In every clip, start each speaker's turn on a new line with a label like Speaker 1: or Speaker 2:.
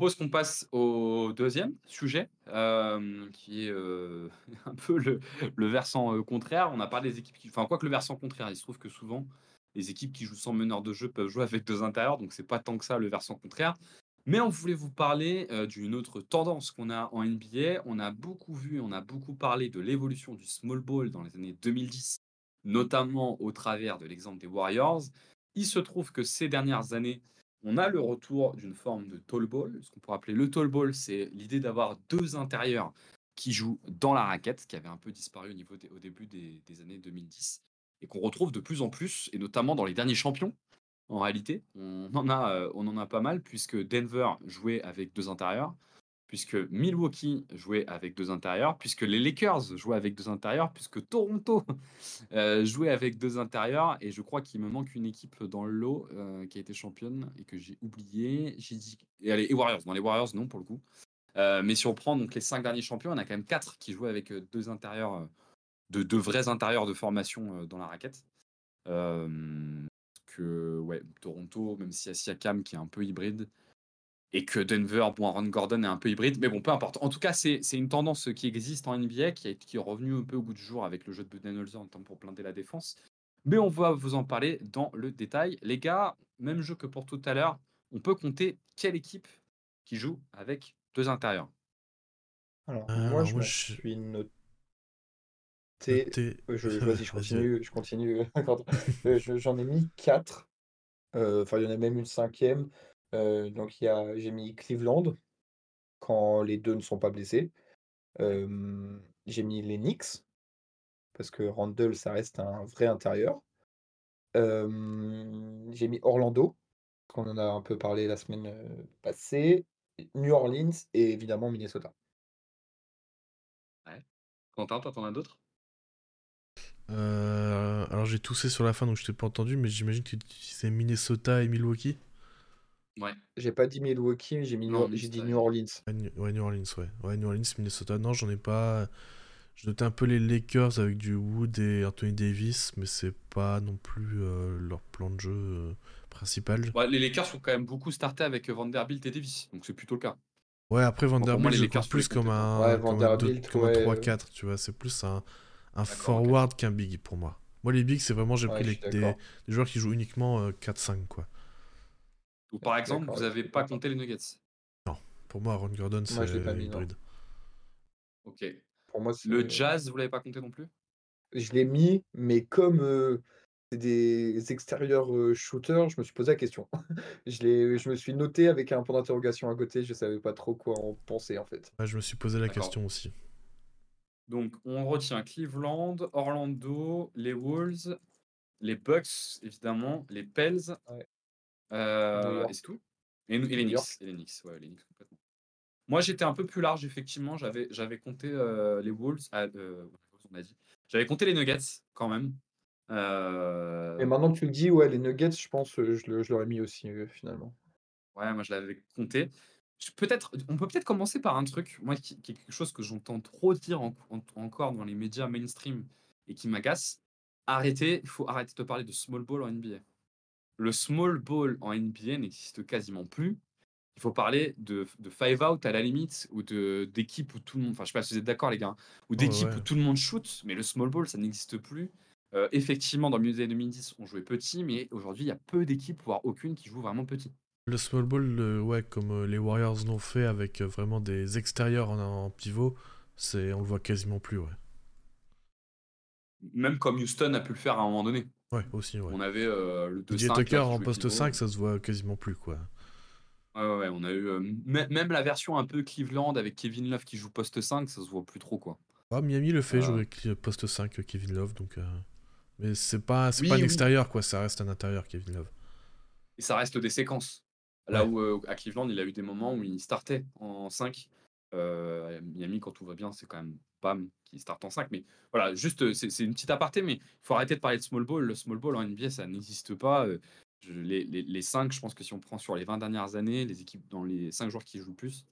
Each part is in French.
Speaker 1: propose qu'on passe au deuxième sujet, qui est un peu le, versant contraire. On a parlé des équipes qui. Enfin, quoi que le versant contraire, il se trouve que souvent, les équipes qui jouent sans meneur de jeu peuvent jouer avec deux intérieurs, donc c'est pas tant que ça le versant contraire. Mais on voulait vous parler d'une autre tendance qu'on a en NBA. On a beaucoup vu, on a beaucoup parlé de l'évolution du small ball dans les années 2010, notamment au travers de l'exemple des Warriors. Il se trouve que ces dernières années, on a le retour d'une forme de tall ball. Ce qu'on pourrait appeler le tall ball, c'est l'idée d'avoir deux intérieurs qui jouent dans la raquette, qui avait un peu disparu au, début des, années 2010, et qu'on retrouve de plus en plus, et notamment dans les derniers champions. En réalité, on en euh, on en a pas mal, puisque Denver jouait avec deux intérieurs, puisque Milwaukee jouait avec deux intérieurs, puisque les Lakers jouaient avec deux intérieurs, puisque Toronto euh, jouait avec deux intérieurs, et je crois qu'il me manque une équipe dans le lot euh, qui a été championne et que j'ai oublié. J'ai dit et allez, Warriors. Dans les Warriors, non pour le coup. Euh, mais si on prend donc les cinq derniers champions, on a quand même quatre qui jouaient avec deux intérieurs, de deux vrais intérieurs de formation dans la raquette. que Toronto, même si y a Siakam qui est un peu hybride, et que Denver, bon, Aaron Gordon est un peu hybride, mais bon, peu importe. En tout cas, c'est une tendance qui existe en NBA, qui est, qui est revenue un peu au goût du jour avec le jeu de Budenholzer en temps pour planter la défense. Mais on va vous en parler dans le détail. Les gars, même jeu que pour tout à l'heure, on peut compter quelle équipe qui joue avec deux intérieurs.
Speaker 2: Alors, euh, moi, je me suis noté. Euh, je, vas-y, je continue. Je continue. Euh, j'en ai mis quatre. Enfin, il y en a même une cinquième. Euh, donc il y a j'ai mis Cleveland, quand les deux ne sont pas blessés. j'ai mis les Knicks, parce que Randle, ça reste un vrai intérieur. j'ai mis Orlando, qu'on en a un peu parlé la semaine, passée, New Orleans et évidemment Minnesota.
Speaker 1: Ouais. Quentin, tu en as d'autres?
Speaker 3: Euh, alors j'ai toussé sur la fin donc je t'ai pas entendu, mais j'imagine que tu disais Minnesota et Milwaukee?
Speaker 1: Ouais.
Speaker 2: J'ai pas dit Milwaukee, j'ai mis j'ai dit New Orleans.
Speaker 3: Ouais, New Orleans, ouais. Ouais, New Orleans, Minnesota. Non, j'en ai pas. Je notais un peu les Lakers avec du Wood et Anthony Davis, mais c'est pas non plus euh, leur plan de jeu euh, principal.
Speaker 1: les Lakers sont quand même beaucoup startés avec Vanderbilt et Davis, donc c'est plutôt le cas.
Speaker 3: Ouais, après Vanderbilt, je Lakers plus comme un, ouais, comme un, 3-4, tu vois. C'est plus un, un forward qu'un big pour moi. Moi, les bigs, c'est vraiment, j'ai pris des, des, joueurs qui jouent uniquement 4-5, euh, quoi.
Speaker 1: Ou par exemple, vous n'avez pas compté les Nuggets
Speaker 3: Non, pour moi, Aaron Gordon, c'est hybride.
Speaker 1: Ok. Pour moi, le Jazz, vous l'avez pas compté non plus?
Speaker 2: Je l'ai mis, mais comme euh, c'est des extérieurs euh, shooters, je me suis posé la question. je, je me suis noté avec un point d'interrogation à côté, je savais pas trop quoi en penser en fait.
Speaker 3: je me suis posé la question aussi.
Speaker 1: Donc, on retient Cleveland, Orlando, les Wolves, les Bucks, évidemment, les Pels, ouais. Euh, et c'est tout et, les Knicks, et Knicks, ouais, Knicks complètement. Moi, j'étais un peu plus large, effectivement. J'avais, j'avais compté euh, les Wolves, ah, euh, on a dit. J'avais compté les Nuggets, quand même.
Speaker 2: Et maintenant que tu le dis, ouais, les Nuggets, je pense, je, je l'aurais mis aussi, finalement.
Speaker 1: Ouais, moi, je l'avais compté. Peut-être, on peut peut-être commencer par un truc, moi, qui, est quelque chose que j'entends trop dire encore dans les médias mainstream et qui m'agace. Arrêtez, il faut arrêter de parler de small ball en NBA le small ball en NBA n'existe quasiment plus. Il faut parler de, five out à la limite, ou d'équipe où tout le monde. Enfin, je sais pas si vous êtes d'accord, les gars, ou d'équipe où tout le monde shoot, mais le small ball, ça n'existe plus. Euh, effectivement, dans le milieu des 2010, on jouait petit, mais aujourd'hui, il y a peu d'équipes, voire aucune, qui joue vraiment petit.
Speaker 3: Le small ball, ouais, comme euh, les Warriors l'ont fait avec euh, vraiment des extérieurs en, pivot, c'est on le voit quasiment plus, ouais.
Speaker 1: Même comme Houston a pu le faire à un moment donné.
Speaker 3: Ouais, aussi, ouais.
Speaker 1: On avait euh, le
Speaker 3: 2 Tucker en poste 5, ça se voit quasiment plus, quoi.
Speaker 1: Ouais, ouais, on a eu euh, même la version un peu Cleveland avec Kevin Love qui joue poste 5, ça se voit plus trop, quoi.
Speaker 3: Ah, Miami le fait, euh... jouer poste 5 Kevin Love, donc. Euh, mais c'est pas, c'est pas un extérieur, quoi, ça reste un intérieur, Kevin Love.
Speaker 1: Et ça reste des séquences. Là où à Cleveland, il a eu des moments où il startait en 5. Miami, quand tout va bien, c'est quand même Qui start en 5. Mais voilà, juste, euh, c'est une petite aparté, mais il faut arrêter de parler de small ball. Le small ball en NBA, ça n'existe pas. Euh, les, les, les, 5, je pense que si on prend sur les 20 dernières années, les équipes dans les 5 joueurs qui jouent le plus,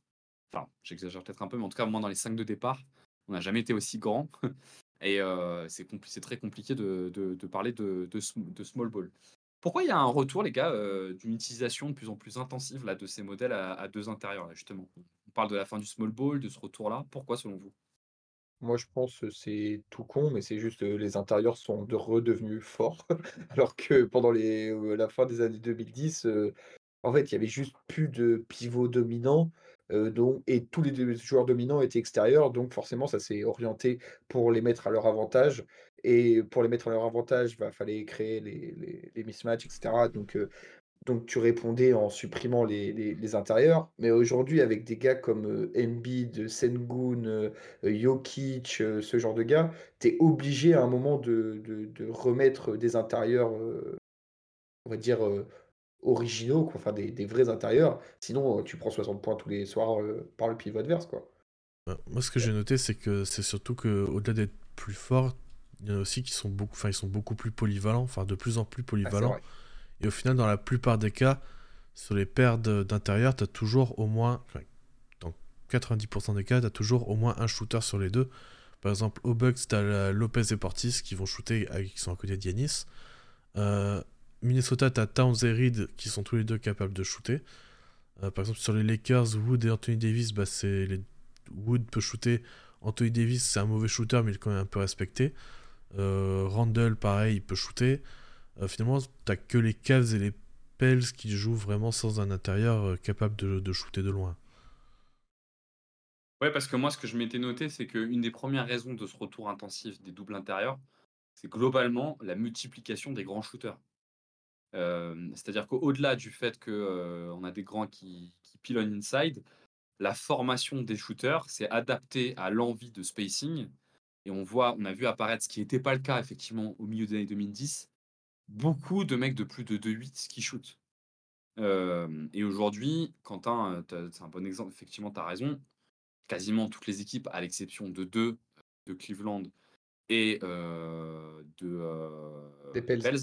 Speaker 1: enfin, j'exagère peut-être un peu, mais en tout cas, moins dans les 5 de départ, on n'a jamais été aussi grand. Et euh, c'est très compliqué de, de, parler de, de, small ball. Pourquoi il y a un retour, les gars, d'une utilisation de plus en plus intensive là, de ces modèles à, deux intérieurs, justement? On parle de la fin du small ball, de ce retour-là. Pourquoi, selon vous?
Speaker 2: Moi, je pense que c'est tout con, mais c'est juste les intérieurs sont de redevenus forts. Alors que pendant les, la fin des années 2010, en fait, il y avait juste plus de pivots dominants. donc, et tous les joueurs dominants étaient extérieurs, donc forcément, ça s'est orienté pour les mettre à leur avantage. Et pour les mettre à leur avantage, il bah, fallait créer les, les, mismatchs, etc. Donc, donc tu répondais en supprimant les, les, intérieurs. Mais aujourd'hui, avec des gars comme Embiid, Sengun, Jokic, ce genre de gars, tu es obligé à un moment de, de, de remettre des intérieurs, on va dire, originaux, quoi, enfin des, des, vrais intérieurs. Sinon, tu prends 60 points tous les soirs par le pivot adverse. Quoi.
Speaker 3: Bah, moi, ce que j'ai noté, c'est que c'est surtout qu'au-delà d'être plus fort, il y en a aussi qui sont beaucoup, enfin, ils sont beaucoup plus polyvalents, enfin de plus en plus ah, polyvalents. Et au final, dans la plupart des cas, sur les paires d'intérieur, tu as toujours au moins, dans 90% des cas, tu as toujours au moins un shooter sur les deux. Par exemple, au Bucks, tu as Lopez et Portis qui vont shooter, qui sont à côté de Yanis. Euh, Minnesota, tu as Towns et Reed qui sont tous les deux capables de shooter. Euh, par exemple, sur les Lakers, Wood et Anthony Davis, bah, les... Wood peut shooter. Anthony Davis, c'est un mauvais shooter, mais il est quand même un peu respecté. Euh, Randall, pareil, il peut shooter. Euh, finalement, t'as que les Cavs et les Pels qui jouent vraiment sans un intérieur euh, capable de, shooter de loin.
Speaker 1: Ouais, parce que moi, ce que je m'étais noté, c'est qu'une des premières raisons de ce retour intensif des doubles intérieurs, c'est globalement la multiplication des grands shooters. C'est-à-dire qu'au-delà du fait qu'on a des grands qui, qui pilonnent inside, la formation des shooters s'est adaptée à l'envie de spacing et on voit, on a vu apparaître ce qui n'était pas le cas effectivement au milieu des années 2010, beaucoup de mecs de plus de 2-8 qui shootent. et aujourd'hui, Quentin, c'est un bon exemple, effectivement, tu as raison. Quasiment toutes les équipes, à l'exception de deux, de Cleveland et de
Speaker 2: des Pels.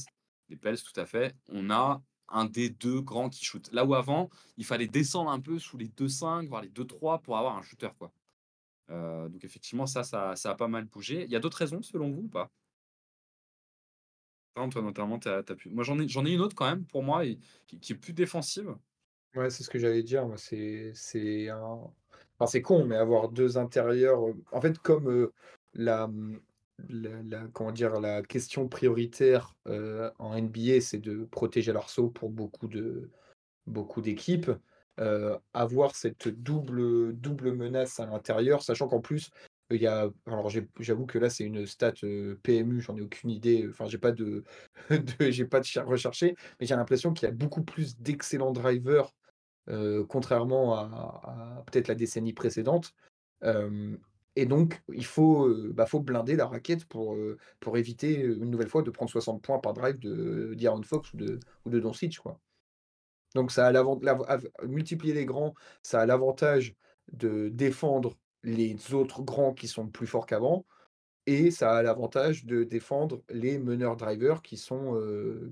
Speaker 1: des Pels, tout à fait, on a un des deux grands qui shoot. Là où avant, il fallait descendre un peu sous les 2-5, voire les 2-3 pour avoir un shooter. quoi. Donc effectivement, ça, ça, a pas mal bougé. Il y a d'autres raisons selon vous ou pas? Toi notamment, as, pu... Moi j'en ai, ai une autre quand même pour moi qui, est plus défensive.
Speaker 2: Ouais, c'est ce que j'allais dire. C'est, un... c'est con, mais avoir deux intérieurs. Euh, en fait, comme euh, la, la, comment dire, la question prioritaire en NBA, c'est de protéger l'arceau pour beaucoup de beaucoup d'équipes avoir cette double, double menace à l'intérieur, sachant qu'en plus, il y a. Alors, j'avoue que là, c'est une stat PMU, j'en ai aucune idée. Enfin, j'ai pas de, j'ai pas de recherché, mais j'ai l'impression qu'il y a beaucoup plus d'excellents drivers, contrairement à, peut-être la décennie précédente. et donc, il faut, bah, faut blinder la raquette pour, pour éviter une nouvelle fois de prendre 60 points par drive de Fox ou de, ou de Doncic, quoi. Donc ça a multiplier les grands, ça a l'avantage de défendre les autres grands qui sont plus forts qu'avant, et ça a l'avantage de défendre les meneurs drivers qui sont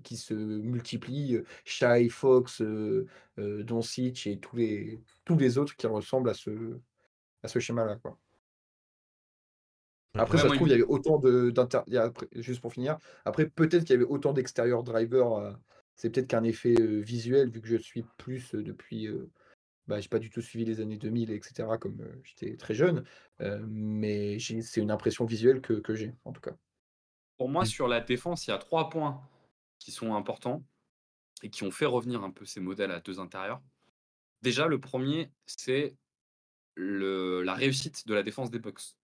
Speaker 2: qui se multiplient, Shai, Fox, euh, Doncic et tous les tous les autres qui ressemblent à ce à ce schéma-là, quoi. Après, ça se trouve, il y avait autant de juste pour finir, après peut-être qu'il y avait autant d'extérieurs drivers c'est peut-être qu'un effet visuel, vu que je suis plus depuis. Bah, j'ai pas du tout suivi les années 2000, etc., comme j'étais très jeune. mais c'est une impression visuelle que, que j'ai, en tout cas.
Speaker 1: Pour moi, sur la défense, il y a trois points qui sont importants et qui ont fait revenir un peu ces modèles à deux intérieurs. Déjà, le premier, c'est la réussite de la défense des Bucks.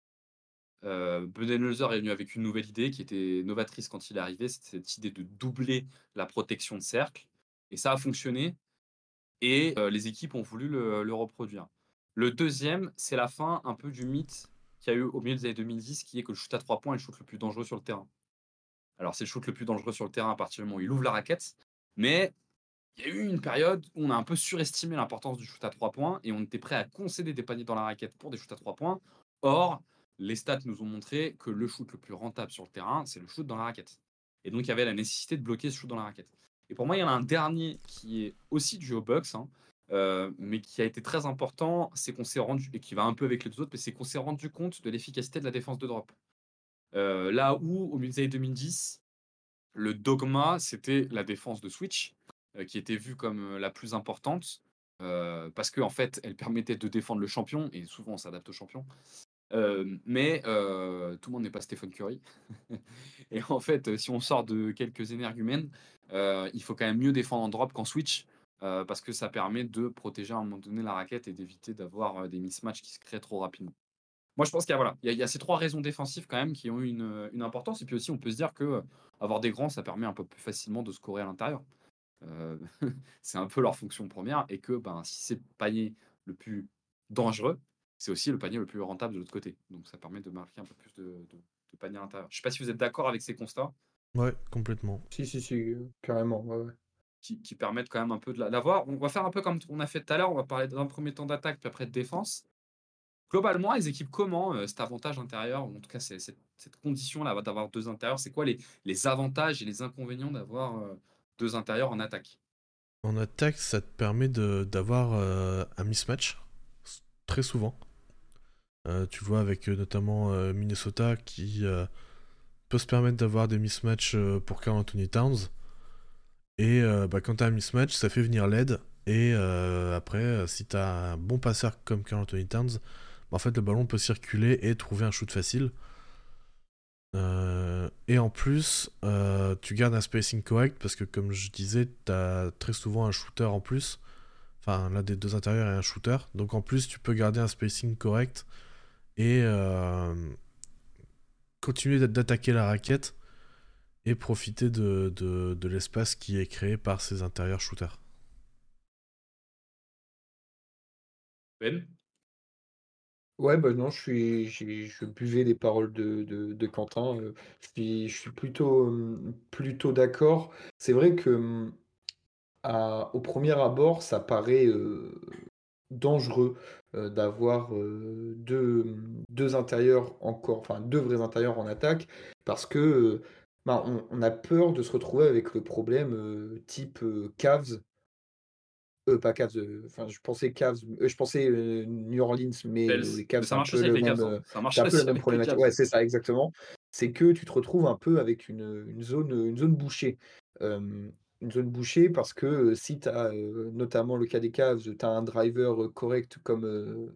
Speaker 1: Euh, Budenholzer est venu avec une nouvelle idée qui était novatrice quand il est arrivé, c'était cette idée de doubler la protection de cercle. Et ça a fonctionné. Et euh, les équipes ont voulu le, reproduire. Le deuxième, c'est la fin un peu du mythe qu'il y a eu au milieu des années 2010, qui est que le shoot à trois points est le shoot le plus dangereux sur le terrain. Alors, c'est le shoot le plus dangereux sur le terrain à partir du moment où il ouvre la raquette. Mais il y a eu une période où on a un peu surestimé l'importance du shoot à trois points et on était prêt à concéder des paniers dans la raquette pour des shoots à trois points. Or, les stats nous ont montré que le shoot le plus rentable sur le terrain, c'est le shoot dans la raquette. Et donc, il y avait la nécessité de bloquer ce shoot dans la raquette. Et pour moi, il y en a un dernier qui est aussi du au Bucks, hein, euh, mais qui a été très important, c'est qu'on s'est rendu, et qui va un peu avec les deux autres, mais c'est qu'on s'est rendu compte de l'efficacité de la défense de drop. Euh, là où, au milieu des années 2010, le dogma, c'était la défense de Switch, qui était vue comme la plus importante, parce qu'en en fait, elle permettait de défendre le champion, et souvent on s'adapte au champion. mais tout le monde n'est pas Stephen Curry. et en fait, si on sort de quelques énergumènes, il faut quand même mieux défendre en drop qu'en switch. parce que ça permet de protéger à un moment donné la raquette et d'éviter d'avoir des mismatchs qui se créent trop rapidement. Moi, je pense qu'il y, a, voilà, il y, a, ces trois raisons défensives quand même qui ont une, importance. Et puis aussi, on peut se dire que avoir des grands, ça permet un peu plus facilement de scorer à l'intérieur. c'est un peu leur fonction première. Et que ben, si c'est le panier le plus dangereux, c'est aussi le panier le plus rentable de l'autre côté. Donc ça permet de marquer un peu plus de, de, panier à l'intérieur. Je ne sais pas si vous êtes d'accord avec ces constats.
Speaker 3: Ouais, complètement.
Speaker 2: Si, si, si, carrément. Ouais,
Speaker 1: Qui, qui, permettent quand même un peu de l'avoir. On va faire un peu comme on a fait tout à l'heure. On va parler d'un premier temps d'attaque, puis après de défense. Globalement, les équipes comment euh, cet avantage intérieur, ou en tout cas cette, cette condition-là d'avoir deux intérieurs, c'est quoi les, les, avantages et les inconvénients d'avoir euh, deux intérieurs en attaque?
Speaker 3: En attaque, ça te permet d'avoir euh, un mismatch, très souvent. tu vois, avec notamment Minnesota qui peut se permettre d'avoir des mismatchs pour Carl Anthony Towns. Et bah, quand tu as un mismatch, ça fait venir l'aide. Et après, si tu as un bon passeur comme Carl Anthony Towns, en fait le ballon peut circuler et trouver un shoot facile. Euh, et en plus, euh, tu gardes un spacing correct parce que, comme je disais, tu as très souvent un shooter en plus. Enfin, l'un des deux intérieurs est un shooter. Donc en plus, tu peux garder un spacing correct et euh, continuer d'attaquer la raquette et profiter de, de l'espace qui est créé par ces intérieurs shooters.
Speaker 1: Ben?
Speaker 2: Ouais, bah non, je suis, je buvais les paroles de, de, Quentin. Euh, je suis, je suis plutôt, plutôt d'accord. C'est vrai que au premier abord, ça paraît dangereux d'avoir deux, deux intérieurs encore, enfin deux vrais intérieurs en attaque, parce que bah, on, on a peur de se retrouver avec le problème type Cavs euh, pas Cavs, euh, enfin, je pensais Cavs, euh, je pensais New Orleans, mais les Cavs,
Speaker 1: Cavs. Hein. Ça marche
Speaker 2: un peu la même problématique. Ouais, c'est ça, exactement. C'est que tu te retrouves un peu avec une, une zone, une zone bouchée. Une zone bouchée parce que si tu as notamment le cas des Cavs, tu as un driver correct comme,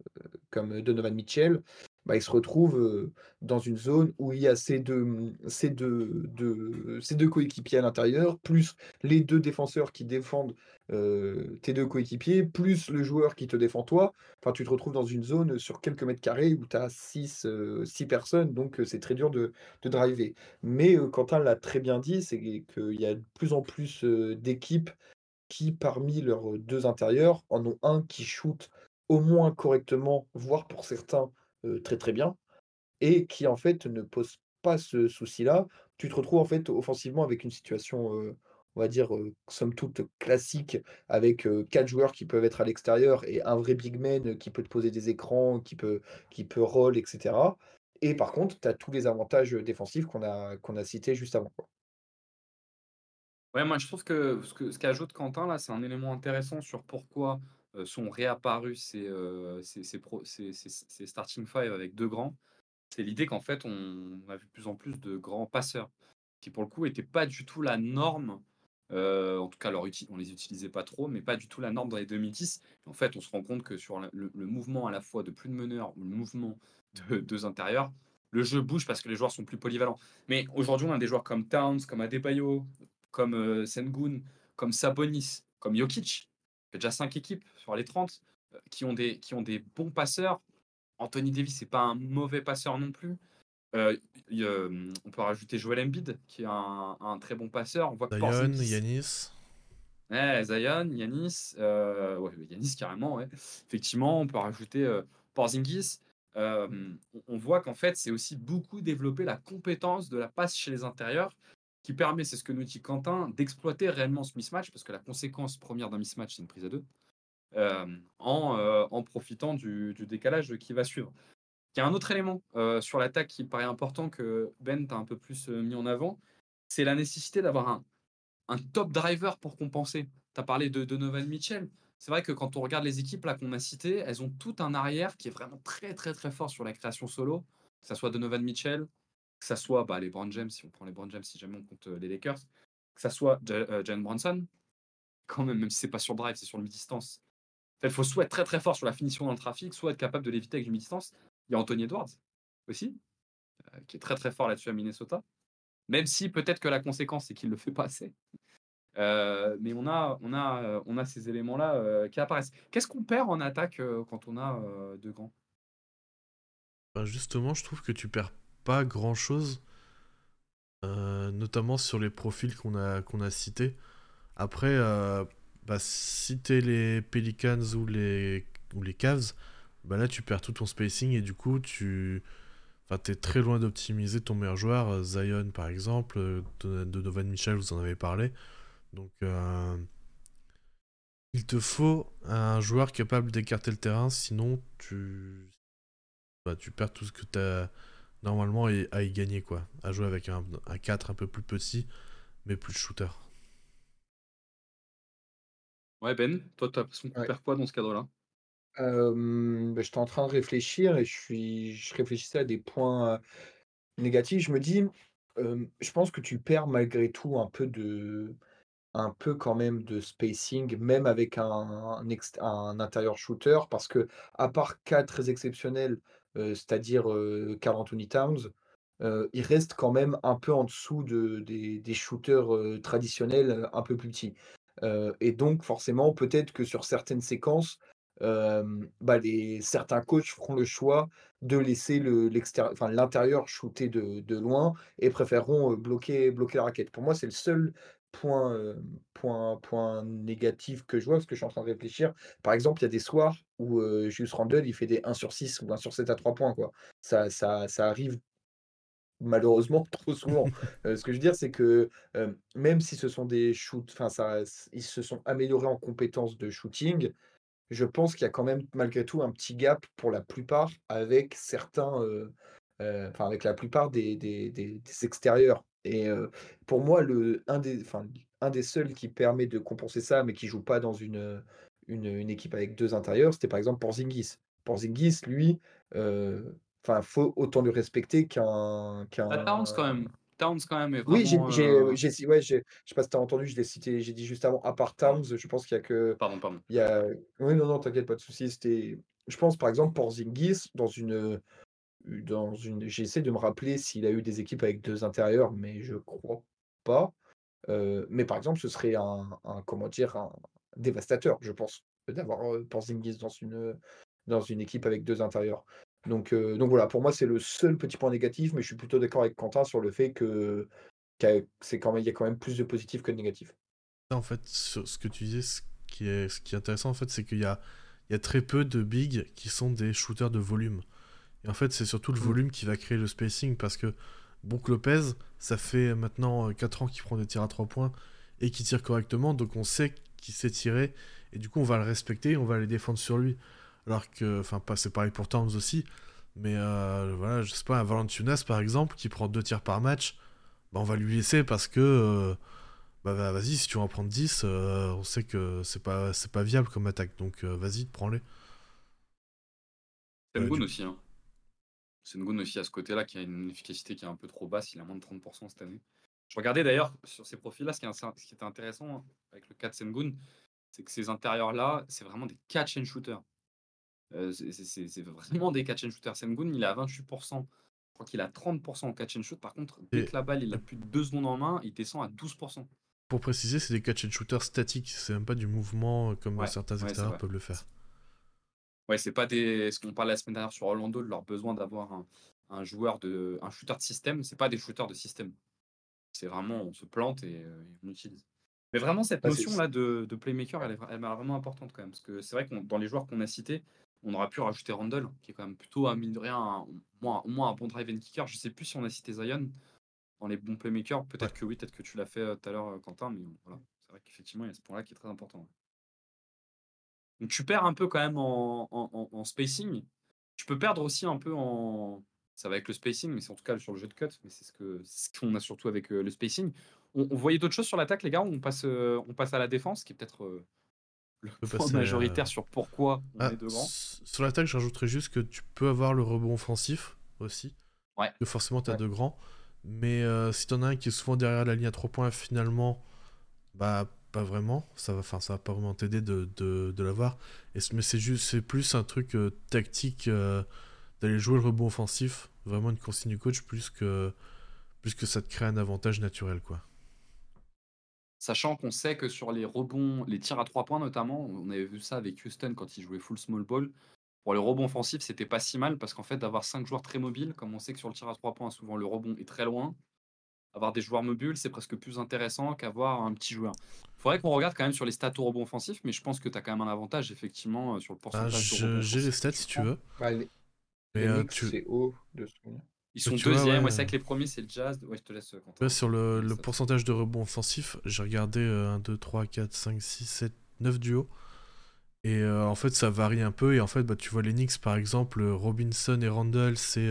Speaker 2: comme Donovan Mitchell, bah, il se retrouve dans une zone où il y a ces deux, ces deux, deux coéquipiers à l'intérieur, plus les deux défenseurs qui défendent tes deux coéquipiers, plus le joueur qui te défend toi. Enfin, tu te retrouves dans une zone sur quelques mètres carrés où tu as six, six personnes, donc c'est très dur de, de driver. Mais Quentin l'a très bien dit, c'est qu'il y a de plus en plus d'équipes qui, parmi leurs deux intérieurs, en ont un qui shoot au moins correctement, voire pour certains très très bien, et qui en fait ne pose pas ce souci-là. Tu te retrouves en fait offensivement avec une situation, on va dire, somme toute classique, avec quatre joueurs qui peuvent être à l'extérieur et un vrai big man qui peut te poser des écrans, qui peut, qui peut roll, etc. Et par contre, tu as tous les avantages défensifs qu'on a, qu'on a cités juste avant. Quoi.
Speaker 1: Ouais, moi je trouve que ce qu'ajoute Quentin là, c'est un élément intéressant sur pourquoi sont réapparus ces, ces, starting five avec deux grands. C'est l'idée qu'en fait, on a vu de plus en plus de grands passeurs qui, pour le coup, n'étaient pas du tout la norme. en tout cas, leur on les utilisait pas trop, mais pas du tout la norme dans les 2010. en fait, on se rend compte que sur le, mouvement à la fois de plus de meneurs ou le mouvement de deux intérieurs, le jeu bouge parce que les joueurs sont plus polyvalents. Mais aujourd'hui, on a des joueurs comme Towns, comme Adebayo, comme Sengun, comme Sabonis, comme Jokic, y a déjà 5 équipes sur les 30 euh, qui ont des, qui ont des bons passeurs. Anthony Davis, c'est pas un mauvais passeur non plus. Euh, on peut rajouter Joel Embiid, qui est un, un très bon passeur. On voit
Speaker 3: que Zion, Yanis.
Speaker 1: Ouais, Zion, Yanis. Euh, ouais, Yanis carrément, ouais. Effectivement, on peut rajouter euh, Porzingis. on voit qu'en fait, c'est aussi beaucoup développer la compétence de la passe chez les intérieurs qui permet, c'est ce que nous dit Quentin, d'exploiter réellement ce mismatch, parce que la conséquence première d'un mismatch, c'est une prise à deux, euh, en, euh, en, profitant du, décalage qui va suivre. Il y a un autre élément euh, sur l'attaque qui paraît important que Ben t'a un peu plus mis en avant, c'est la nécessité d'avoir un, un, top driver pour compenser. Tu as parlé de Donovan Mitchell. C'est vrai que quand on regarde les équipes là qu'on a citées, elles ont tout un arrière qui est vraiment très très très fort sur la création solo, que ce soit Donovan Mitchell, que ça soit bah, les Brown James, si on prend les Brown James, si jamais on compte les Lakers, que ça soit Jalen Bronson, quand même, même si c'est pas sur drive, c'est sur le mi-distance. Il faut soit être très très fort sur la finition dans le trafic, soit être capable de l'éviter avec du mi-distance. Il y a Anthony Edwards aussi, qui est très très fort là-dessus à Minnesota. Même si peut-être que la conséquence, c'est qu'il ne le fait pas assez. Euh, mais on a, on a, euh, on a ces éléments-là euh, qui apparaissent. Qu'est-ce qu'on perd en attaque quand on a deux grands
Speaker 3: bah, Justement, je trouve que tu perds pas grand-chose, notamment sur les profils qu'on a, qu'on a cités. Après, bah, si les Pelicans ou les, ou les Cavs, bah là tu perds tout ton spacing et du coup tu Enfin, t'es très loin d'optimiser ton meilleur joueur. Zion, par exemple, de Donovan Michel, vous en avez parlé. Donc, euh, il te faut un joueur capable d'écarter le terrain, sinon tu, bah, tu perds tout ce que tu as normalement à y gagner, quoi. À jouer avec un, 4 un peu plus petit, mais plus shooter.
Speaker 1: Ouais, Ben, toi, tu as l'impression qu'on perd quoi dans ce cadre-là?
Speaker 2: Bah, J'étais en train de réfléchir et je, suis, je réfléchissais à des points négatifs. Je me dis, je pense que tu perds malgré tout un peu de un peu quand même de spacing, même avec un, un, intérieur shooter, parce que à part cas très exceptionnels, c'est-à-dire euh, Carl Anthony Towns, il reste quand même un peu en dessous de, des, des shooters traditionnels un peu plus petits. et donc forcément, peut-être que sur certaines séquences, bah certains coachs feront le choix de laisser l'intérieur shooter de, de, loin et préféreront bloquer, bloquer la raquette. Pour moi, c'est le seul point, point, point négatif que je vois, parce que je suis en train de réfléchir. Par exemple, il y a des soirs où euh, Julius Randle, il fait des 1 sur 6 ou 1 sur 7 à 3 points. Quoi. Ça, ça, ça arrive malheureusement trop souvent. ce que je veux dire, c'est que même si ce sont des shoots, enfin, ça, ils se sont améliorés en compétences de shooting, je pense qu'il y a quand même malgré tout un petit gap pour la plupart avec certains, enfin avec la plupart des, des, des, extérieurs. Et pour moi, le, un, des, un des seuls qui permet de compenser ça, mais qui joue pas dans une, une, une équipe avec deux intérieurs, c'était par exemple Porzingis. Porzingis, lui, enfin, faut autant le respecter qu'un. qu'un
Speaker 1: ah, Towns quand même. Towns quand même
Speaker 2: est Oui, j'ai, j'ai, ouais, je sais pas si tu as entendu, je l'ai cité, j'ai dit juste avant, à part Towns, je pense qu'il y a que.
Speaker 1: Pardon, pardon.
Speaker 2: Il y a... Oui, non, non, t'inquiète, pas de souci. C'était. Je pense par exemple Porzingis dans une dans une. J'essaie de me rappeler s'il a eu des équipes avec deux intérieurs, mais je crois pas. mais par exemple, ce serait un, comment dire un dévastateur, je pense, d'avoir Porzingis dans une dans une équipe avec deux intérieurs. Donc, donc voilà, pour moi, c'est le seul petit point négatif, mais je suis plutôt d'accord avec Quentin sur le fait que c'est quand même, il y a quand même plus de positifs que de négatifs.
Speaker 3: En fait, sur ce que tu disais, ce qui est, ce qui est intéressant, en fait, c'est qu'il y a, il y a très peu de bigs qui sont des shooters de volume. Et en fait, c'est surtout le mmh. volume qui va créer le spacing parce que Brook Lopez, ça fait maintenant 4 euh, ans qu'il prend des tirs à 3 points et qu'il tire correctement, donc on sait qu'il sait tirer et du coup on va le respecter, on va les défendre sur lui. Alors que, enfin, c'est pareil pour Towns aussi, mais euh, voilà, je sais pas, un Valanciunas par exemple qui prend 2 tirs par match, bah, on va lui laisser parce que. Euh, bah, vas-y, si tu en prends 10, on sait que c'est pas, pas viable comme attaque, donc vas-y, prends-les.
Speaker 1: C'est aussi, hein. Sengun aussi à ce côté-là qui a une efficacité qui est un peu trop basse, il a moins de 30% cette année. Je regardais d'ailleurs sur ces profils-là, ce, qui était intéressant avec le 4 Sengun, c'est que ces intérieurs-là, c'est vraiment des catch and shooters. Euh, c'est vraiment des catch and shooters. Sengun, il est à 28%. Je crois qu'il a 30% en catch and shoot. Par contre, dès que la balle, il a plus de 2 secondes en main, il descend à 12%.
Speaker 3: Pour préciser, c'est des catch and shooters statiques. C'est même pas du mouvement comme certains extérieurs peuvent le faire.
Speaker 1: Ouais, c'est pas des. Ce qu'on parlait la semaine dernière sur Orlando, de leur besoin d'avoir un, joueur de. un shooter de système, c'est pas des shooters de système. C'est vraiment, on se plante et, euh, on utilise. Mais vraiment, cette notion-là de, playmaker, elle est, elle vraiment importante quand même. Parce que c'est vrai que dans les joueurs qu'on a cités, on aurait pu rajouter Randall, qui est quand même plutôt, à mine de rien, un, moins, moins un bon drive and kicker. Je sais plus si on a cité Zion dans les bons playmakers. Peut-être que oui, peut-être que tu l'as fait euh, tout à l'heure, euh, Quentin, mais voilà. C'est vrai qu'effectivement, il y a ce point-là qui est très important. Donc tu perds un peu quand même en, spacing. Tu peux perdre aussi un peu en. Ça va avec le spacing, mais c'est en tout cas sur le jeu de cut, mais c'est ce que ce qu'on a surtout avec euh, le spacing. On, voyait d'autres choses sur l'attaque, les gars, on passe, euh, on passe à la défense, qui est peut-être euh, le point majoritaire sur pourquoi on ah, est de grands.
Speaker 3: Sur l'attaque, je rajouterais juste que tu peux avoir le rebond offensif aussi.
Speaker 1: Ouais.
Speaker 3: Que forcément, tu as de grands. Mais si t'en as un qui est souvent derrière la ligne à 3 points, finalement, bah pas vraiment. Ça va, enfin, ça va pas vraiment t'aider de, de, l'avoir. mais c'est juste, c'est plus un truc tactique d'aller jouer le rebond offensif, vraiment une consigne du coach, plus que, plus que ça te crée un avantage naturel, quoi.
Speaker 1: Sachant qu'on sait que sur les rebonds, les tirs à trois points notamment, on avait vu ça avec Houston quand il jouait full small ball. Pour les rebonds offensifs, c'était pas si mal parce qu'en fait, d'avoir cinq joueurs très mobiles, comme on sait que sur le tir à trois points, souvent le rebond est très loin, avoir des joueurs mobiles, c'est presque plus intéressant qu'avoir un petit joueur. Il faudrait qu'on regarde quand même sur les stats au rebond offensif, mais je pense que tu as quand même un avantage effectivement euh, sur le ah, pourcentage.
Speaker 3: J'ai les stats si tu veux.
Speaker 2: Les... Euh, c'est haut de
Speaker 1: Ils sont deuxièmes, ouais, c'est vrai que les premiers c'est le Jazz. Ouais, je te laisse.
Speaker 3: Euh, sur le, le pourcentage de rebond offensif, j'ai regardé 1, 2, 3, 4, 5, 6, 7, 9 duos. Et euh, en fait, ça varie un peu. Et en fait, bah, tu vois les Knicks, par exemple, Robinson et Randall, c'est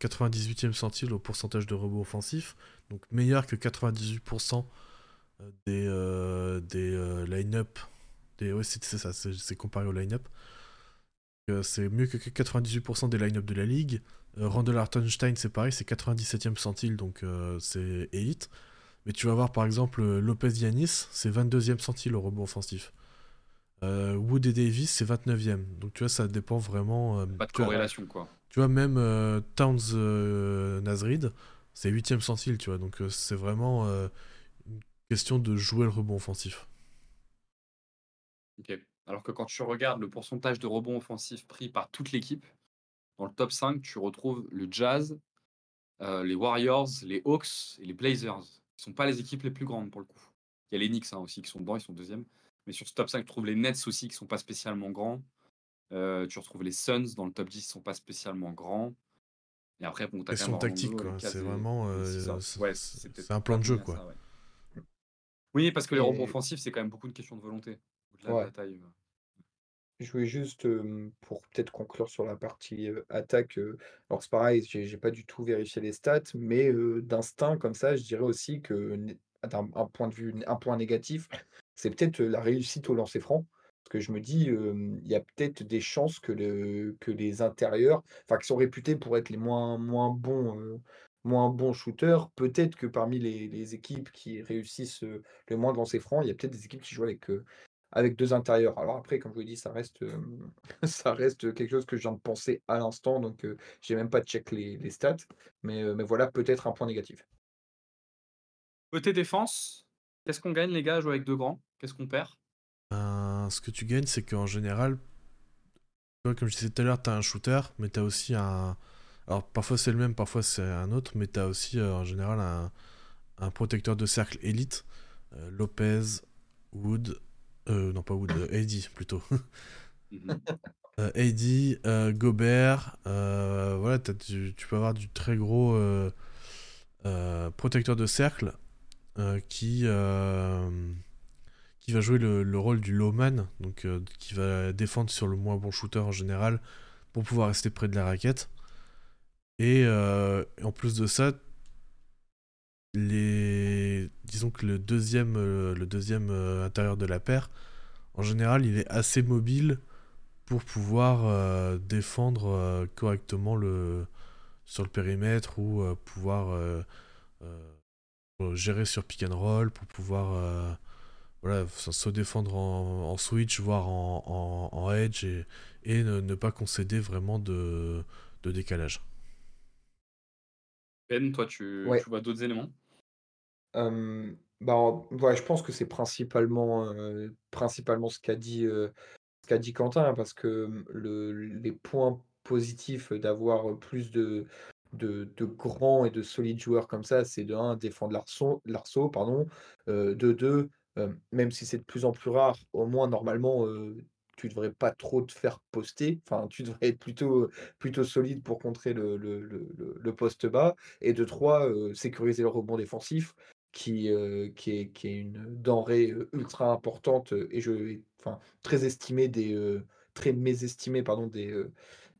Speaker 3: 98e centile au pourcentage de rebond offensif. Donc meilleur que 98% des, des line-up. Des... Ouais, c'est ça, c'est comparé au line-up c'est mieux que 98% des line-up de la ligue. Euh, Randall Hartenstein, c'est pareil, c'est 97ème centile, donc euh, c'est élite. Mais tu vas voir par exemple euh, Lopez Yanis, c'est 22ème centile au rebond offensif. Wood et Davis, c'est 29ème. Donc tu vois, ça dépend vraiment.
Speaker 1: Pas de corrélation, quoi.
Speaker 3: Tu vois, même Towns Nazrid, c'est 8ème centile, tu vois. Donc c'est vraiment une question de jouer le rebond offensif.
Speaker 1: Ok. Alors que quand tu regardes le pourcentage de rebonds offensifs pris par toute l'équipe, dans le top 5, tu retrouves le Jazz, euh, les Warriors, les Hawks et les Blazers. Ils ne sont pas les équipes les plus grandes pour le coup. Il y a les Knicks hein, aussi qui sont dedans, ils sont deuxièmes. Mais sur ce top 5, tu trouves les Nets aussi qui ne sont pas spécialement grands. Euh, tu retrouves les Suns dans le top 10 qui ne sont pas spécialement grands. Et après, bon,
Speaker 3: as Ils sont tactiques. C'est vraiment. Euh, c'est un plan de jeu, quoi.
Speaker 1: Oui, parce que les rebonds offensifs, c'est quand même beaucoup de questions de volonté.
Speaker 2: Ouais. Je voulais juste, pour peut-être conclure sur la partie, attaque, alors c'est pareil, j'ai pas du tout vérifié les stats, mais d'instinct comme ça, je dirais aussi que d'un point de vue un point négatif, c'est peut-être, la réussite au lancer franc. Parce que je me dis, il y a peut-être des chances que le que les intérieurs, enfin qui sont réputés pour être les moins bons, shooters, peut-être que parmi les équipes qui réussissent, le moins de lancers francs, il y a peut-être des équipes qui jouent avec, avec deux intérieurs. Alors après, comme je vous dis, ça reste, ça reste quelque chose que je viens de penser à l'instant, donc je j'ai même pas check les, les stats. Mais, mais voilà, peut-être un point négatif.
Speaker 1: Côté défense, qu'est-ce qu'on gagne les gars à jouer avec deux grands? Qu'est-ce qu'on perd?
Speaker 3: Ben, Ce que tu gagnes, c'est qu'en général, comme je disais tout à l'heure, tu as un shooter, mais tu as aussi un... Alors parfois c'est le même, parfois c'est un autre, mais tu as aussi en général un, un, protecteur de cercle élite. Lopez, Wood, euh, non, pas Wood, euh, plutôt. Mhm. euh, euh Gobert, voilà, tu, tu, peux avoir du très gros protecteur de cercle qui, qui va jouer le, le rôle du lowman, donc qui va défendre sur le moins bon shooter en général pour pouvoir rester près de la raquette. Et en plus de ça, les disons que le deuxième euh, le deuxième euh, intérieur de la paire en général il est assez mobile pour pouvoir euh, défendre correctement le sur le périmètre ou pouvoir gérer sur pick and roll pour pouvoir voilà se défendre en, switch voire en, en, edge et, et ne, pas concéder vraiment de, de décalage.
Speaker 1: Ben, toi, tu vois d'autres éléments?
Speaker 2: Bah, je pense que c'est principalement, principalement ce qu'a dit, dit Quentin, parce que, le les points positifs d'avoir, plus de de de grands et de solides joueurs comme ça, c'est de 1 défendre l'arceau pardon, de 2, même si c'est de plus en plus rare, au moins normalement, tu devrais pas trop te faire poster. Enfin, tu devrais être plutôt, plutôt solide pour contrer le le le le poste bas et de 3, sécuriser le rebond défensif qui, qui, est, qui est une denrée ultra importante et je, enfin, très estimée des, très mésestimée pardon, des,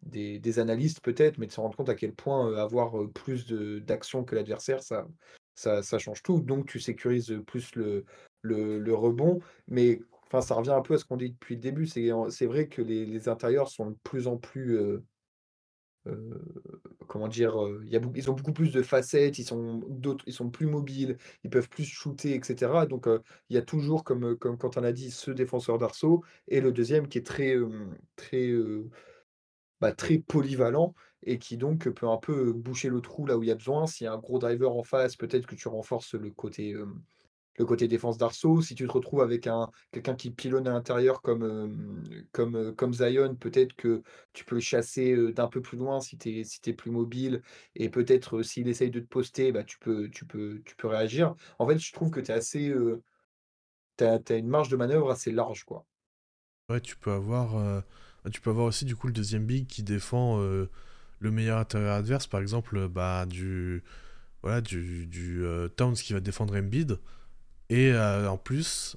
Speaker 2: des, des, analystes peut-être, mais de se rendre compte à quel point avoir plus d'actions que l'adversaire, ça, ça, ça, change tout. Donc tu sécurises plus le, le, le rebond, mais enfin, ça revient un peu à ce qu'on dit depuis le début. C'est vrai que les, intérieurs sont de plus en plus comment dire, a ils ont beaucoup plus de facettes, ils sont ils sont plus mobiles, ils peuvent plus shooter et cetera. Donc, il y a toujours comme, comme quand on a dit, ce défenseur d'arceau et le deuxième qui est très, très, bah, très polyvalent et qui donc peut un peu boucher le trou là où il y a besoin. S'il y a un gros driver en face, peut-être que tu renforces le côté, le côté défense d'Arceau. Si tu te retrouves avec un quelqu'un qui pilonne à l'intérieur comme, comme, comme Zion, peut-être que tu peux le chasser d'un peu plus loin si tu es, si plus mobile. Et peut-être s'il essaye de te poster, bah, tu, peux, tu, peux, tu peux réagir. En fait, je trouve que tu assez. as, une marge de manœuvre assez large. quoi.
Speaker 3: Ouais, tu peux avoir. tu peux avoir aussi du coup le deuxième big qui défend le meilleur intérieur adverse, par exemple, bah, du, voilà, du, du Towns qui va défendre Embiid. Et euh, en plus,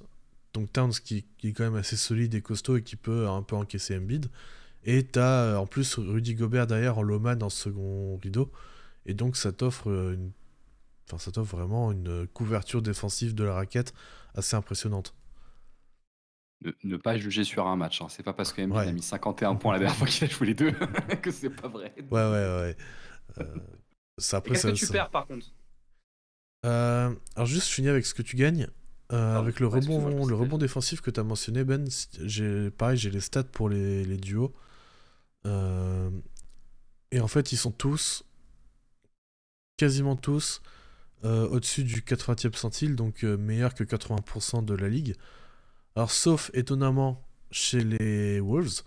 Speaker 3: donc Towns qui, est quand même assez solide et costaud et qui peut un peu encaisser Embiid. Et tu as euh, en plus Rudy Gobert derrière en Loman en second rideau. Et donc ça t'offre une... enfin, ça t'offre vraiment une couverture défensive de la raquette assez impressionnante.
Speaker 1: Ne, pas juger sur un match. Hein. C'est pas parce qu'Embiid a mis 51 points la dernière fois qu'il a joué les deux que c'est pas vrai.
Speaker 3: Ouais, ouais, ouais. Euh,
Speaker 1: Qu'est-ce que tu perds par contre?
Speaker 3: Euh, alors juste je finis avec ce que tu gagnes. Euh, avec le rebond, le rebond défensif que tu as mentionné, Ben, j'ai pareil, j'ai les stats pour les, les duos. Euh, et en fait, ils sont tous, quasiment tous, au-dessus du 80e centile, donc meilleur que 80% de la ligue. Alors, sauf étonnamment chez les Wolves,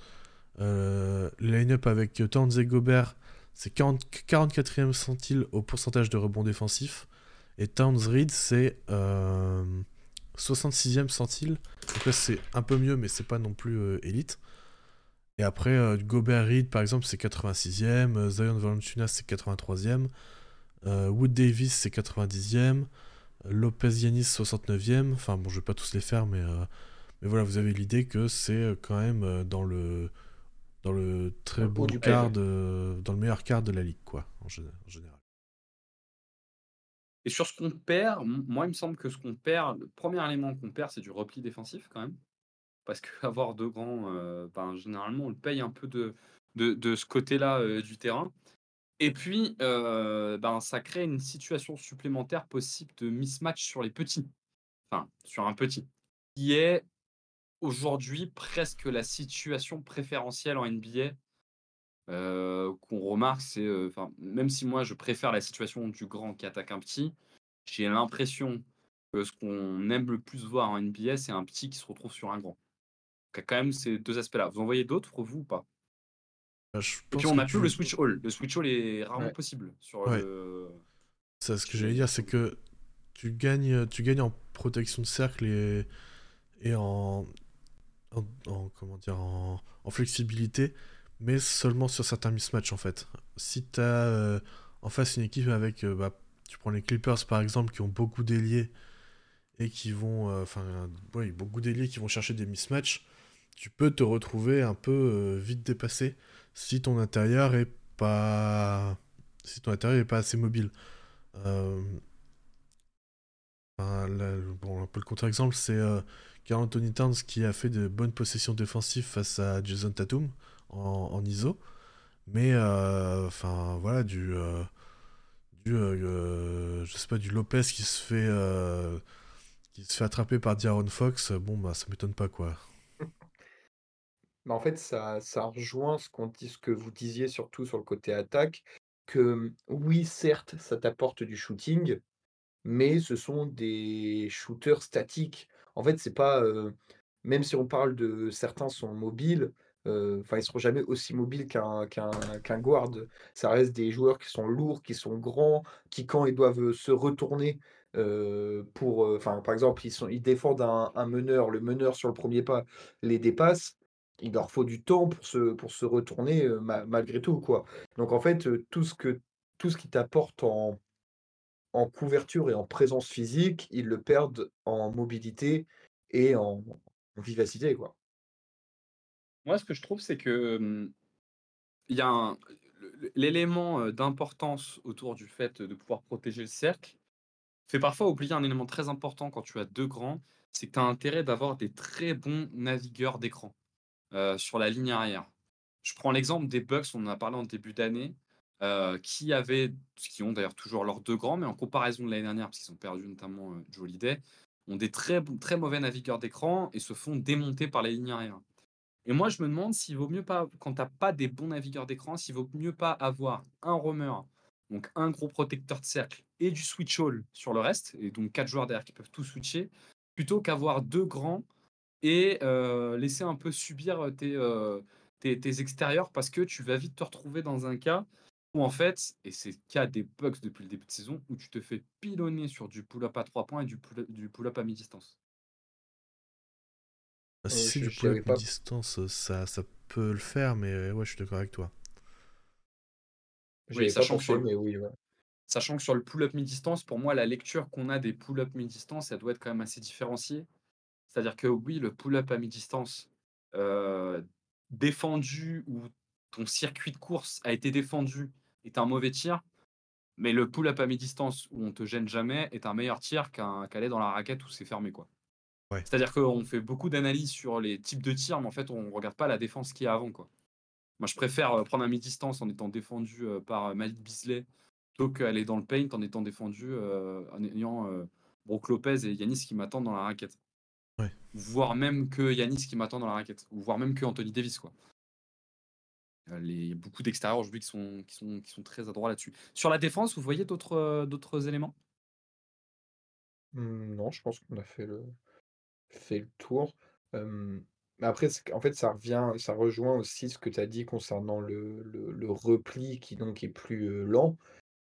Speaker 3: le line-up avec Towns et Gobert, c'est 44e centile au pourcentage de rebond défensif. Et Towns Reed, c'est 66e euh, centile. Donc là, c'est un peu mieux, mais c'est pas non plus euh, élite. Et après, euh, Gobert Reed, par exemple, c'est 86e. Zion Valanciunas, c'est 83e. Wood Davis, c'est 90e. Lopez Yanis, 69e. Enfin, bon, je vais pas tous les faire, mais, mais voilà, vous avez l'idée que c'est quand même dans le dans le très bon quart de, dans le meilleur quart de la ligue, quoi, en général.
Speaker 1: Et sur ce qu'on perd, moi, il me semble que ce qu'on perd, le premier élément qu'on perd, c'est du repli défensif quand même. Parce qu'avoir deux grands, euh, ben, généralement, on le paye un peu de, de, ce côté-là euh, du terrain. Et puis, euh, ben, ça crée une situation supplémentaire possible de mismatch sur les petits. Enfin, sur un petit. Qui est aujourd'hui presque la situation préférentielle en NBA qu'on remarque, c'est, enfin, même si moi je préfère la situation du grand qui attaque un petit, j'ai l'impression que ce qu'on aime le plus voir en NBA, c'est un petit qui se retrouve sur un grand. Il y a quand même ces deux aspects-là. Vous en voyez d'autres, vous ou pas? Bah, Et puis on a plus le switch all. Le switch all est rarement possible sur le...
Speaker 3: Ça, ce que j'allais dire, c'est que tu gagnes, tu gagnes en protection de cercle et, et en, en, comment dire, en, en flexibilité mais seulement sur certains mismatchs en fait. Si tu as euh, en face une équipe avec, euh, bah, tu prends les Clippers par exemple, qui ont beaucoup d'ailiers et qui vont, euh, enfin, oui, beaucoup d'ailiers qui vont chercher des mismatchs, tu peux te retrouver un peu vite dépassé si ton intérieur est pas, si ton intérieur est pas assez mobile. bon, un peu le contre-exemple, c'est Carl Anthony Towns qui a fait de bonnes possessions défensives face à Jason Tatum en, ISO. Mais, euh, enfin, voilà, du. Euh, du euh, je sais pas, du Lopez qui se fait. qui se fait attraper par Diaron Fox, bon, bah, ça m'étonne pas, quoi.
Speaker 2: En fait, ça, ça rejoint ce, qu'on dit, ce que vous disiez surtout sur le côté attaque, que oui, certes, ça t'apporte du shooting, mais ce sont des shooters statiques. En fait, c'est pas, même si on parle de certains sont mobiles, Enfin, ils seront jamais aussi mobiles qu'un guard. Ça reste des joueurs qui sont lourds, qui sont grands, qui quand ils doivent se retourner pour, enfin, par exemple, ils ils défendent un, meneur, le meneur sur le premier pas les dépasse. Il leur faut du temps pour se pour se retourner malgré tout quoi. Donc en fait, tout ce que tout ce qui t'apporte en en couverture et en présence physique, ils le perdent en mobilité et en, en vivacité quoi.
Speaker 1: Moi, ce que je trouve, c'est que il y a l'élément d'importance autour du fait de pouvoir protéger le cercle fait parfois oublier un élément très important quand tu as deux grands, c'est que tu as intérêt d'avoir des très bons navigueurs d'écran sur la ligne arrière. Je prends l'exemple des Bucks, on en a parlé en début d'année. qui avaient, qui ont d'ailleurs toujours leurs deux grands, mais en comparaison de l'année dernière, parce qu'ils ont perdu notamment Joe Day, ont des très, très mauvais navigueurs d'écran et se font démonter par les lignes arrière. Et moi, je me demande s'il vaut mieux pas, quand tu n'as pas des bons navigueurs d'écran, s'il vaut mieux pas avoir un roamer, donc un gros protecteur de cercle et du switch all sur le reste, et donc quatre joueurs derrière qui peuvent tout switcher, plutôt qu'avoir deux grands et laisser un peu subir tes, tes, extérieurs parce que tu vas vite te retrouver dans un cas où en fait, et c'est le cas des bugs depuis le début de saison, où tu te fais pilonner sur du pull-up à 3 points et du pull-up à mi-distance.
Speaker 3: Bah, si c'est du pull-up à mi-distance, ça, ça peut le faire, mais ouais, je suis d'accord avec toi.
Speaker 1: Oui, sachant, que sur le... oui, sachant que sur le pull-up mi-distance, pour moi, la lecture qu'on a des pull-up mi-distance, ça doit être quand même assez différenciée. C'est-à-dire que oui, le pull-up à mi-distance défendu ou ton circuit de course a été défendu est un mauvais tir, mais le pull-up à mi-distance où on te gêne jamais est un meilleur tir qu'un qu'aller dans la raquette où c'est fermé. quoi. C'est-à-dire qu'on fait beaucoup d'analyses sur les types de tirs, mais en fait, on regarde pas la défense qu'il y a avant. quoi. Moi, je préfère prendre un mi-distance en étant défendu par Malik Bisley plutôt qu'aller dans le paint en étant défendu en ayant Brook Lopez et Yanis qui m'attendent dans la raquette. Voire même que Yanis qui m'attend dans la raquette. Ou voire même que Anthony Davis. Quoi. Il y a beaucoup d'extérieurs aujourd'hui qui sont, qui, sont, qui sont très adroits là-dessus. Sur la défense, vous voyez d'autres, d'autres éléments?
Speaker 2: Mmh, Non, je pense qu'on a fait le, fait le tour. mais après, en fait, ça revient, ça rejoint aussi ce que tu as dit concernant le, le, repli qui donc est plus lent.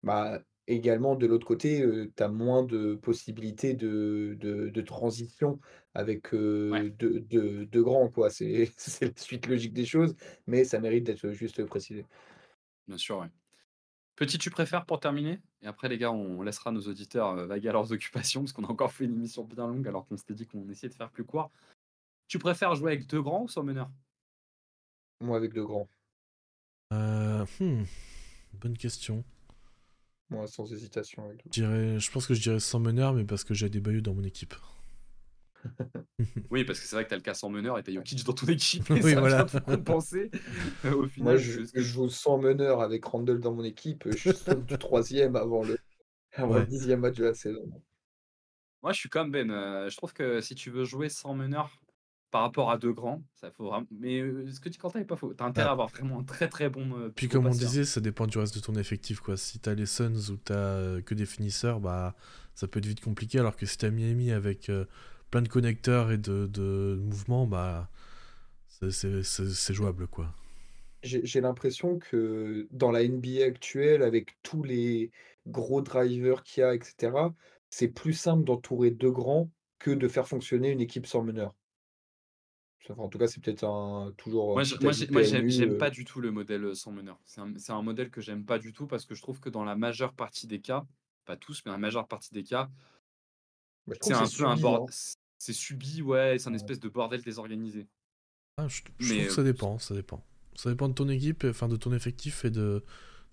Speaker 2: Bah, également, de l'autre côté, tu as moins de possibilités de, de, transition avec deux, grands. quoi. C'est la suite logique des choses, mais ça mérite d'être juste précisé.
Speaker 1: Bien sûr, ouais. Petit tu préfères pour terminer? Et après, les gars, on laissera nos auditeurs vaguer à leurs occupations, parce qu'on a encore fait une émission bien longue, alors qu'on s'était dit qu'on essayait de faire plus court. Tu préfères jouer avec deux grands ou sans meneur?
Speaker 2: Moi, avec deux grands.
Speaker 3: Euh, hmm, bonne question.
Speaker 2: Moi, sans hésitation.
Speaker 3: Je, je pense que je dirais sans meneur, mais parce que j'ai des bayeux dans mon équipe.
Speaker 1: oui, parce que c'est vrai que t'as le cas sans meneur et t'as Jokic dans ton équipe. Et oui, ça voilà. vient compenser. Au final,
Speaker 2: Moi, je, joue sans meneur avec Randall dans mon équipe. Je suis du troisième avant le, avant le dixième match de la saison.
Speaker 1: Moi, je suis comme Ben. Euh, je trouve que si tu veux jouer sans meneur, par rapport à deux grands. Ça faut Mais ce que tu Quentin est pas faux. T'as intérêt à avoir vraiment un très très bon.
Speaker 3: Puis comme on disait, ça dépend du reste de ton effectif quoi. Si t'as les Suns ou t'as que des finisseurs, bah ça peut être vite compliqué. Alors que si t'as Miami avec plein de connecteurs et de, de mouvements, bah c'est jouable quoi.
Speaker 2: J'ai l'impression que dans la NBA actuelle, avec tous les gros drivers qu'il y a, etc., c'est plus simple d'entourer deux grands que de faire fonctionner une équipe sans meneur en tout cas, c'est peut-être un toujours.
Speaker 1: Moi, j'aime euh. pas du tout le modèle sans meneur. C'est un, modèle que j'aime pas du tout parce que je trouve que dans la majeure partie des cas, pas tous, mais la majeure partie des cas, c'est un peu un bordel. Hein. C'est subi, ouais, c'est un espèce de bordel désorganisé.
Speaker 3: Ah, je, trouve que ça dépend, ça dépend. Ça dépend de ton équipe, enfin de ton effectif et de,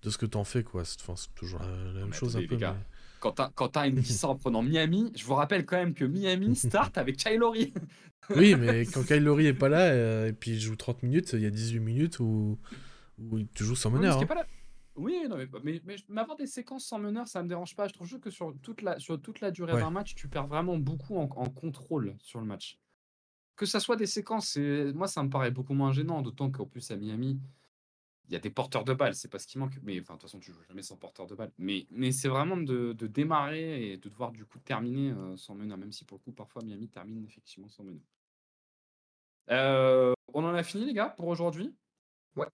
Speaker 3: de ce que tu en fais, quoi. C'est toujours la, même chose un peu.
Speaker 1: Quand tu as, une licence en prenant Miami, je vous rappelle quand même que Miami start avec Kylori.
Speaker 3: oui, mais quand Kyle Lowry est pas là euh, et puis il joue 30 minutes, il y a 18 minutes où, où tu joues sans meneur.
Speaker 1: Hein. Oui, non, mais, mais, mais, avoir des séquences sans meneur, ça me dérange pas. Je trouve que sur toute la, sur toute la durée d'un match, tu perds vraiment beaucoup en, contrôle sur le match. Que ça soit des séquences, moi ça me paraît beaucoup moins gênant, d'autant qu'en plus à Miami, il y a des porteurs de balles, c'est pas ce qui manque. Mais enfin, de toute façon, tu joues jamais sans porteur de balles. Mais, mais c'est vraiment de, de, démarrer et de devoir du coup terminer euh, sans meneur, même si pour le coup, parfois Miami termine effectivement sans meneur. Euh, on en a fini, les gars, pour aujourd'hui?
Speaker 2: Ouais.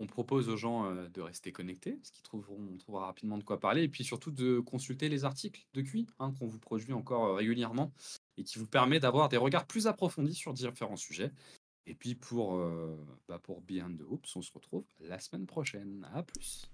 Speaker 1: On propose aux gens de rester connectés, parce qu'ils trouveront, rapidement de quoi parler, et puis surtout de consulter les articles de QI hein, qu'on vous produit encore régulièrement et qui vous permet d'avoir des regards plus approfondis sur différents sujets. Et puis pour, bah pour Behind the Hoops, on se retrouve la semaine prochaine. À plus.